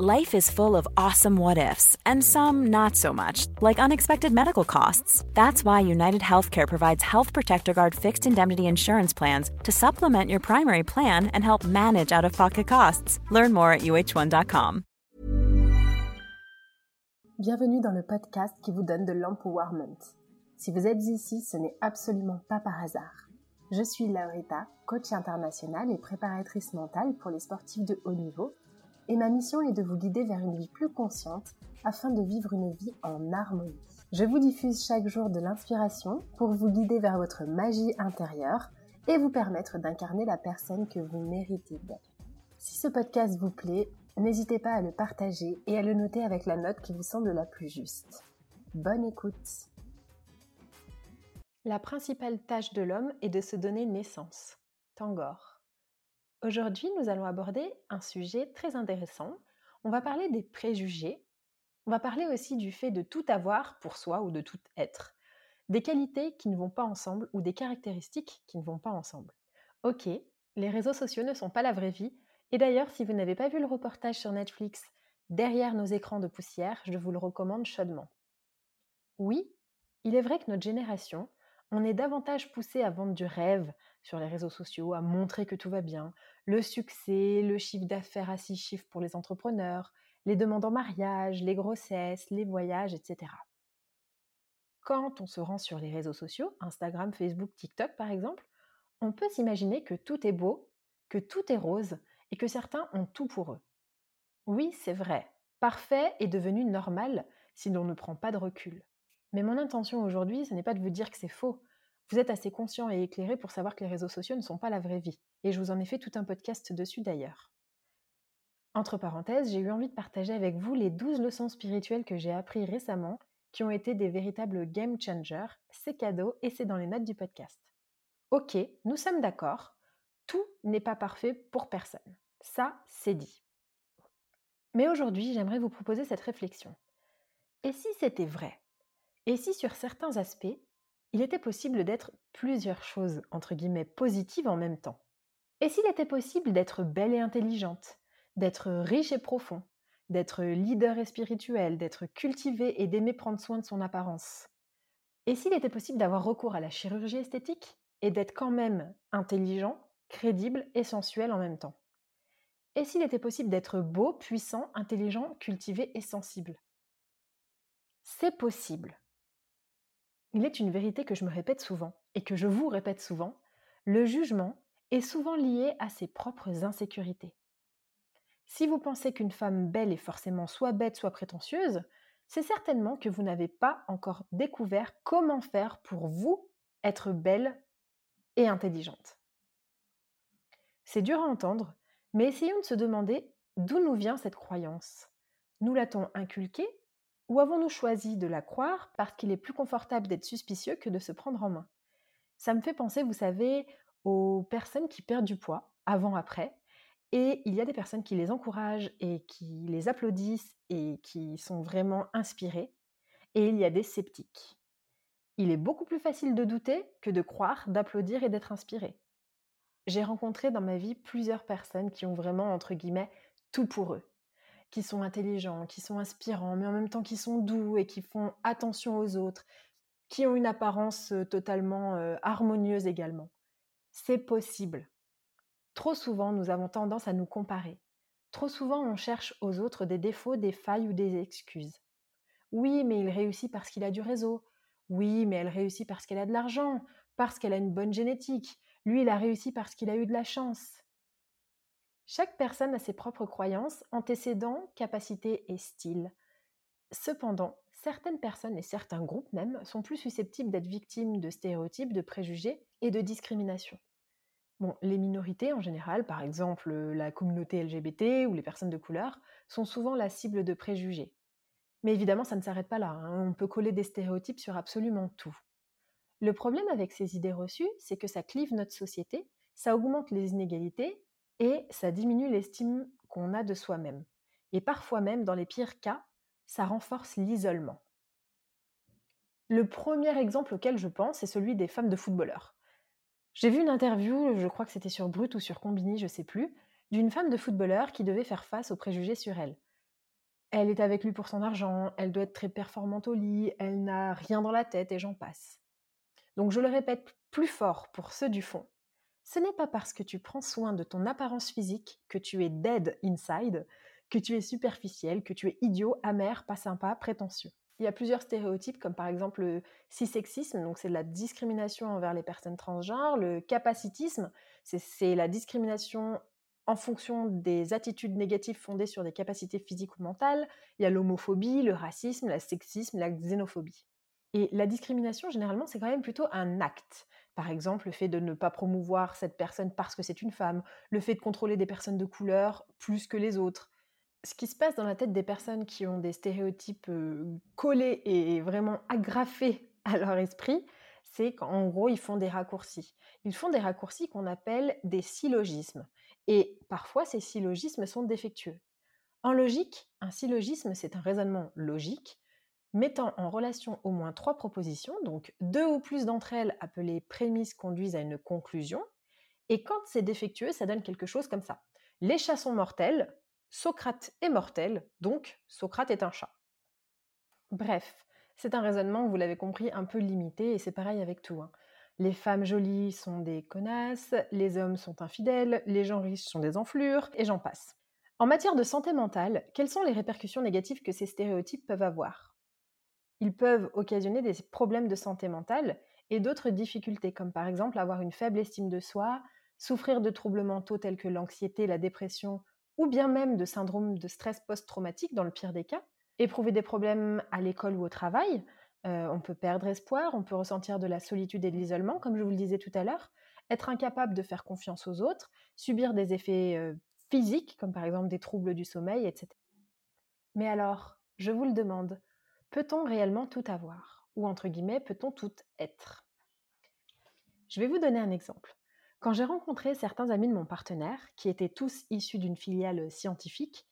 Life is full of awesome what ifs, and some not so much, like unexpected medical costs. That's why United Healthcare provides Health Protector Guard fixed indemnity insurance plans to supplement your primary plan and help manage out of pocket costs. Learn more at uh1.com. Bienvenue dans le podcast qui vous donne de l'empowerment. Si vous êtes ici, ce n'est absolument pas par hasard. Je suis Laurita, coach internationale et préparatrice mentale pour les sportifs de haut niveau et ma mission est de vous guider vers une vie plus consciente afin de vivre une vie en harmonie. Je vous diffuse chaque jour de l'inspiration pour vous guider vers votre magie intérieure et vous permettre d'incarner la personne que vous méritez d'être. Si ce podcast vous plaît, n'hésitez pas à le partager et à le noter avec la note qui vous semble la plus juste. Bonne écoute La principale tâche de l'homme est de se donner naissance. Tangor. Aujourd'hui, nous allons aborder un sujet très intéressant. On va parler des préjugés. On va parler aussi du fait de tout avoir pour soi ou de tout être. Des qualités qui ne vont pas ensemble ou des caractéristiques qui ne vont pas ensemble. Ok, les réseaux sociaux ne sont pas la vraie vie. Et d'ailleurs, si vous n'avez pas vu le reportage sur Netflix Derrière nos écrans de poussière, je vous le recommande chaudement. Oui, il est vrai que notre génération, on est davantage poussé à vendre du rêve sur les réseaux sociaux, à montrer que tout va bien, le succès, le chiffre d'affaires à six chiffres pour les entrepreneurs, les demandes en mariage, les grossesses, les voyages, etc. Quand on se rend sur les réseaux sociaux, Instagram, Facebook, TikTok par exemple, on peut s'imaginer que tout est beau, que tout est rose et que certains ont tout pour eux. Oui, c'est vrai, parfait est devenu normal si l'on ne prend pas de recul. Mais mon intention aujourd'hui, ce n'est pas de vous dire que c'est faux. Vous êtes assez conscient et éclairé pour savoir que les réseaux sociaux ne sont pas la vraie vie, et je vous en ai fait tout un podcast dessus d'ailleurs. Entre parenthèses, j'ai eu envie de partager avec vous les 12 leçons spirituelles que j'ai apprises récemment, qui ont été des véritables game changers, c'est cadeau et c'est dans les notes du podcast. Ok, nous sommes d'accord, tout n'est pas parfait pour personne. Ça, c'est dit. Mais aujourd'hui, j'aimerais vous proposer cette réflexion. Et si c'était vrai? Et si sur certains aspects, il était possible d'être plusieurs choses, entre guillemets, positives en même temps? Et s'il était possible d'être belle et intelligente, d'être riche et profond, d'être leader et spirituel, d'être cultivé et d'aimer prendre soin de son apparence? Et s'il était possible d'avoir recours à la chirurgie esthétique et d'être quand même intelligent, crédible et sensuel en même temps? Et s'il était possible d'être beau, puissant, intelligent, cultivé et sensible? C'est possible. Il est une vérité que je me répète souvent et que je vous répète souvent, le jugement est souvent lié à ses propres insécurités. Si vous pensez qu'une femme belle est forcément soit bête, soit prétentieuse, c'est certainement que vous n'avez pas encore découvert comment faire pour vous être belle et intelligente. C'est dur à entendre, mais essayons de se demander d'où nous vient cette croyance. Nous l'a-t-on inculquée ou avons-nous choisi de la croire parce qu'il est plus confortable d'être suspicieux que de se prendre en main? Ça me fait penser, vous savez, aux personnes qui perdent du poids, avant-après, et il y a des personnes qui les encouragent et qui les applaudissent et qui sont vraiment inspirées, et il y a des sceptiques. Il est beaucoup plus facile de douter que de croire, d'applaudir et d'être inspiré. J'ai rencontré dans ma vie plusieurs personnes qui ont vraiment, entre guillemets, tout pour eux qui sont intelligents, qui sont inspirants, mais en même temps qui sont doux et qui font attention aux autres, qui ont une apparence totalement harmonieuse également. C'est possible. Trop souvent, nous avons tendance à nous comparer. Trop souvent, on cherche aux autres des défauts, des failles ou des excuses. Oui, mais il réussit parce qu'il a du réseau. Oui, mais elle réussit parce qu'elle a de l'argent, parce qu'elle a une bonne génétique. Lui, il a réussi parce qu'il a eu de la chance. Chaque personne a ses propres croyances, antécédents, capacités et styles. Cependant, certaines personnes et certains groupes même sont plus susceptibles d'être victimes de stéréotypes, de préjugés et de discrimination. Bon, les minorités en général, par exemple la communauté LGBT ou les personnes de couleur, sont souvent la cible de préjugés. Mais évidemment, ça ne s'arrête pas là. Hein. On peut coller des stéréotypes sur absolument tout. Le problème avec ces idées reçues, c'est que ça clive notre société, ça augmente les inégalités et ça diminue l'estime qu'on a de soi-même. Et parfois même, dans les pires cas, ça renforce l'isolement. Le premier exemple auquel je pense est celui des femmes de footballeurs. J'ai vu une interview, je crois que c'était sur Brut ou sur Combini, je sais plus, d'une femme de footballeur qui devait faire face aux préjugés sur elle. Elle est avec lui pour son argent, elle doit être très performante au lit, elle n'a rien dans la tête et j'en passe. Donc je le répète plus fort pour ceux du fond. Ce n'est pas parce que tu prends soin de ton apparence physique que tu es dead inside, que tu es superficiel, que tu es idiot, amer, pas sympa, prétentieux. Il y a plusieurs stéréotypes, comme par exemple le cissexisme, donc c'est de la discrimination envers les personnes transgenres, le capacitisme, c'est la discrimination en fonction des attitudes négatives fondées sur des capacités physiques ou mentales. Il y a l'homophobie, le racisme, le sexisme, la xénophobie. Et la discrimination, généralement, c'est quand même plutôt un acte. Par exemple, le fait de ne pas promouvoir cette personne parce que c'est une femme, le fait de contrôler des personnes de couleur plus que les autres. Ce qui se passe dans la tête des personnes qui ont des stéréotypes collés et vraiment agrafés à leur esprit, c'est qu'en gros, ils font des raccourcis. Ils font des raccourcis qu'on appelle des syllogismes. Et parfois, ces syllogismes sont défectueux. En logique, un syllogisme, c'est un raisonnement logique mettant en relation au moins trois propositions, donc deux ou plus d'entre elles appelées prémices conduisent à une conclusion, et quand c'est défectueux, ça donne quelque chose comme ça. Les chats sont mortels, Socrate est mortel, donc Socrate est un chat. Bref, c'est un raisonnement, vous l'avez compris, un peu limité, et c'est pareil avec tout. Hein. Les femmes jolies sont des connasses, les hommes sont infidèles, les gens riches sont des enflures, et j'en passe. En matière de santé mentale, quelles sont les répercussions négatives que ces stéréotypes peuvent avoir? Ils peuvent occasionner des problèmes de santé mentale et d'autres difficultés, comme par exemple avoir une faible estime de soi, souffrir de troubles mentaux tels que l'anxiété, la dépression, ou bien même de syndrome de stress post-traumatique dans le pire des cas, éprouver des problèmes à l'école ou au travail, euh, on peut perdre espoir, on peut ressentir de la solitude et de l'isolement, comme je vous le disais tout à l'heure, être incapable de faire confiance aux autres, subir des effets euh, physiques, comme par exemple des troubles du sommeil, etc. Mais alors, je vous le demande, peut-on réellement tout avoir? Ou entre guillemets, peut-on tout être? Je vais vous donner un exemple. Quand j'ai rencontré certains amis de mon partenaire, qui étaient tous issus d'une filiale scientifique,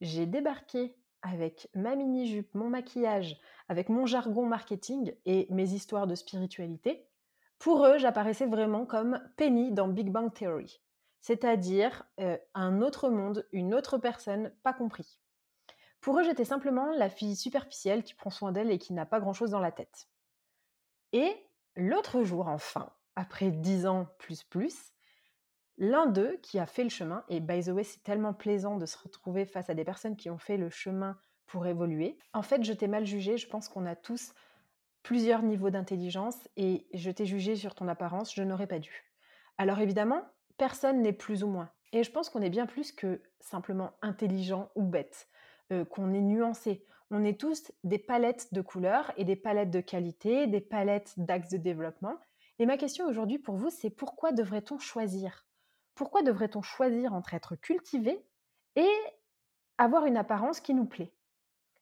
j'ai débarqué avec ma mini-jupe, mon maquillage, avec mon jargon marketing et mes histoires de spiritualité, pour eux, j'apparaissais vraiment comme Penny dans Big Bang Theory, c'est-à-dire euh, un autre monde, une autre personne, pas compris. Pour eux, j'étais simplement la fille superficielle qui prend soin d'elle et qui n'a pas grand-chose dans la tête. Et l'autre jour, enfin, après dix ans plus plus, L'un d'eux qui a fait le chemin, et by the way, c'est tellement plaisant de se retrouver face à des personnes qui ont fait le chemin pour évoluer. En fait, je t'ai mal jugé, je pense qu'on a tous plusieurs niveaux d'intelligence et je t'ai jugé sur ton apparence, je n'aurais pas dû. Alors évidemment, personne n'est plus ou moins. Et je pense qu'on est bien plus que simplement intelligent ou bête, euh, qu'on est nuancé. On est tous des palettes de couleurs et des palettes de qualité, des palettes d'axes de développement. Et ma question aujourd'hui pour vous, c'est pourquoi devrait-on choisir? Pourquoi devrait-on choisir entre être cultivé et avoir une apparence qui nous plaît?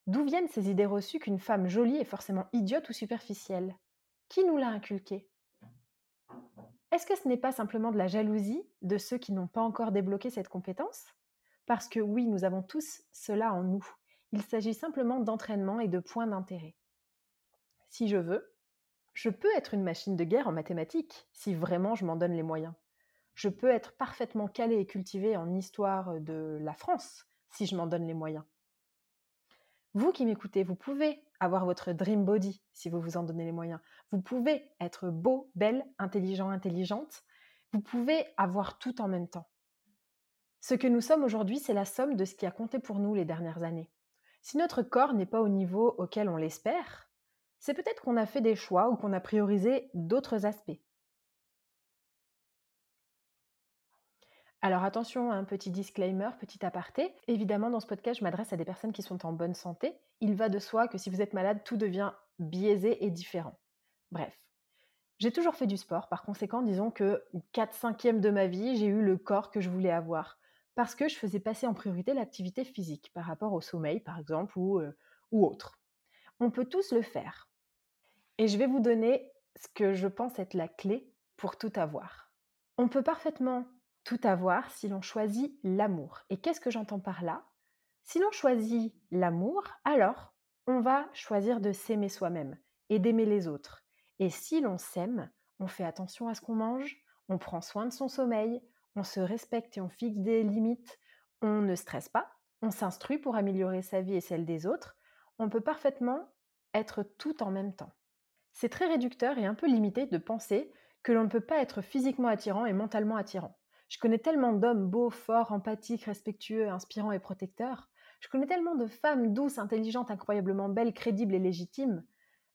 D'où viennent ces idées reçues qu'une femme jolie est forcément idiote ou superficielle? Qui nous l'a inculqué? Est-ce que ce n'est pas simplement de la jalousie de ceux qui n'ont pas encore débloqué cette compétence? Parce que oui, nous avons tous cela en nous. Il s'agit simplement d'entraînement et de points d'intérêt. Si je veux, je peux être une machine de guerre en mathématiques, si vraiment je m'en donne les moyens je peux être parfaitement calé et cultivé en histoire de la France si je m'en donne les moyens. Vous qui m'écoutez, vous pouvez avoir votre dream body si vous vous en donnez les moyens. Vous pouvez être beau, belle, intelligent, intelligente. Vous pouvez avoir tout en même temps. Ce que nous sommes aujourd'hui, c'est la somme de ce qui a compté pour nous les dernières années. Si notre corps n'est pas au niveau auquel on l'espère, c'est peut-être qu'on a fait des choix ou qu'on a priorisé d'autres aspects. Alors attention, un petit disclaimer, petit aparté. Évidemment, dans ce podcast, je m'adresse à des personnes qui sont en bonne santé. Il va de soi que si vous êtes malade, tout devient biaisé et différent. Bref. J'ai toujours fait du sport, par conséquent, disons que 4 5 de ma vie, j'ai eu le corps que je voulais avoir. Parce que je faisais passer en priorité l'activité physique par rapport au sommeil, par exemple, ou, autre. On peut tous le faire. Et je vais vous donner ce que je pense être la clé pour tout avoir. On peut parfaitement tout avoir si l'on choisit l'amour. Et qu'est-ce que j'entends par là? Si l'on choisit l'amour, alors on va choisir de s'aimer soi-même et d'aimer les autres. Et si l'on s'aime, on fait attention à ce qu'on mange, on prend soin de son sommeil, on se respecte et on fixe des limites, on ne stresse pas, on s'instruit pour améliorer sa vie et celle des autres, on peut parfaitement être tout en même temps. C'est très réducteur et un peu limité de penser que l'on ne peut pas être physiquement attirant et mentalement attirant. Je connais tellement d'hommes beaux, forts, empathiques, respectueux, inspirants et protecteurs. Je connais tellement de femmes douces, intelligentes, incroyablement belles, crédibles et légitimes.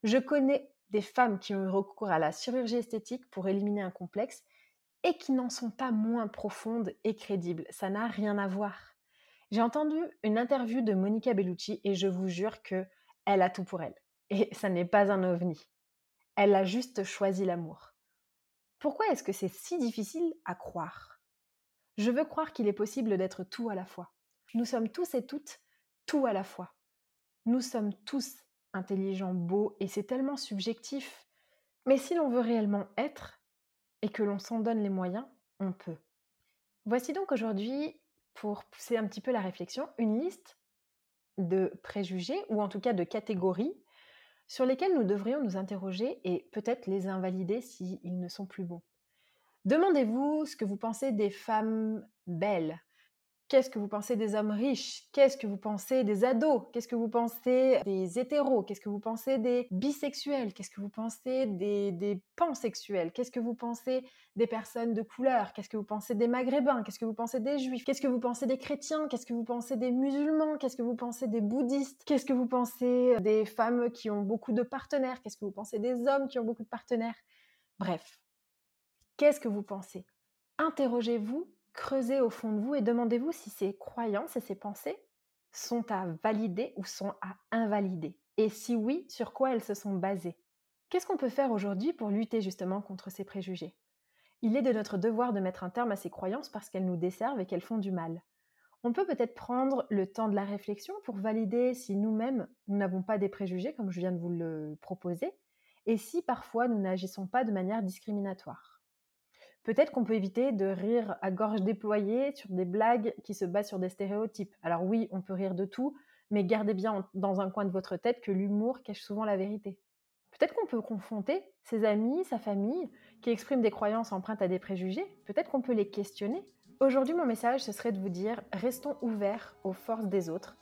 Je connais des femmes qui ont eu recours à la chirurgie esthétique pour éliminer un complexe et qui n'en sont pas moins profondes et crédibles. Ça n'a rien à voir. J'ai entendu une interview de Monica Bellucci et je vous jure que elle a tout pour elle. Et ça n'est pas un ovni. Elle a juste choisi l'amour. Pourquoi est-ce que c'est si difficile à croire? Je veux croire qu'il est possible d'être tout à la fois. Nous sommes tous et toutes tout à la fois. Nous sommes tous intelligents, beaux, et c'est tellement subjectif. Mais si l'on veut réellement être, et que l'on s'en donne les moyens, on peut. Voici donc aujourd'hui, pour pousser un petit peu la réflexion, une liste de préjugés, ou en tout cas de catégories, sur lesquelles nous devrions nous interroger et peut-être les invalider s'ils ne sont plus bons. Demandez-vous ce que vous pensez des femmes belles. Qu'est-ce que vous pensez des hommes riches Qu'est-ce que vous pensez des ados Qu'est-ce que vous pensez des hétéros Qu'est-ce que vous pensez des bisexuels Qu'est-ce que vous pensez des, pansexuels Qu'est-ce que vous pensez des personnes de couleur Qu'est-ce que vous pensez des maghrébins Qu'est-ce que vous pensez des juifs Qu'est-ce que vous pensez des chrétiens Qu'est-ce que vous pensez des musulmans Qu'est-ce que vous pensez des bouddhistes Qu'est-ce que vous pensez des femmes qui ont beaucoup de partenaires Qu'est-ce que vous pensez des hommes qui ont beaucoup de partenaires Bref, Qu'est-ce que vous pensez Interrogez-vous, creusez au fond de vous et demandez-vous si ces croyances et ces pensées sont à valider ou sont à invalider? Et si oui, sur quoi elles se sont basées? Qu'est-ce qu'on peut faire aujourd'hui pour lutter justement contre ces préjugés? Il est de notre devoir de mettre un terme à ces croyances parce qu'elles nous desservent et qu'elles font du mal. On peut peut-être prendre le temps de la réflexion pour valider si nous-mêmes, nous n'avons pas des préjugés, comme je viens de vous le proposer, et si parfois nous n'agissons pas de manière discriminatoire. Peut-être qu'on peut éviter de rire à gorge déployée sur des blagues qui se basent sur des stéréotypes. Alors oui, on peut rire de tout, mais gardez bien dans un coin de votre tête que l'humour cache souvent la vérité. Peut-être qu'on peut confronter ses amis, sa famille, qui expriment des croyances empreintes à des préjugés. Peut-être qu'on peut les questionner. Aujourd'hui, mon message, ce serait de vous dire, restons ouverts aux forces des autres,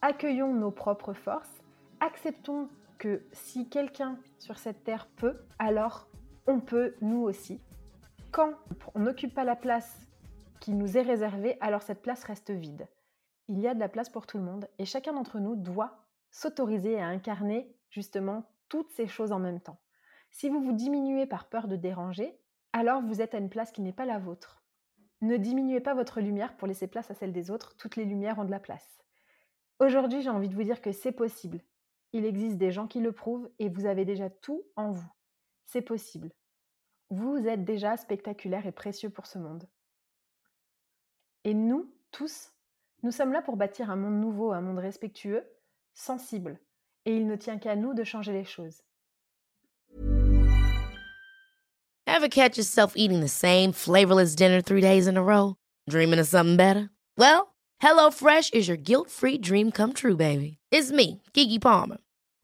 accueillons nos propres forces, acceptons que si quelqu'un sur cette terre peut, alors on peut nous aussi quand on n'occupe pas la place qui nous est réservée, alors cette place reste vide. Il y a de la place pour tout le monde et chacun d'entre nous doit s'autoriser à incarner justement toutes ces choses en même temps. Si vous vous diminuez par peur de déranger, alors vous êtes à une place qui n'est pas la vôtre. Ne diminuez pas votre lumière pour laisser place à celle des autres, toutes les lumières ont de la place. Aujourd'hui, j'ai envie de vous dire que c'est possible. Il existe des gens qui le prouvent et vous avez déjà tout en vous. C'est possible. Vous êtes déjà spectaculaire et précieux pour ce monde. Et nous, tous, nous sommes là pour bâtir un monde nouveau, un monde respectueux, sensible. Et il ne tient qu'à nous de changer les choses. Ever catch yourself eating the same flavorless dinner three days in a row? Dreaming of something better? Well, HelloFresh is your guilt-free dream come true, baby. It's me, Kiki Palmer.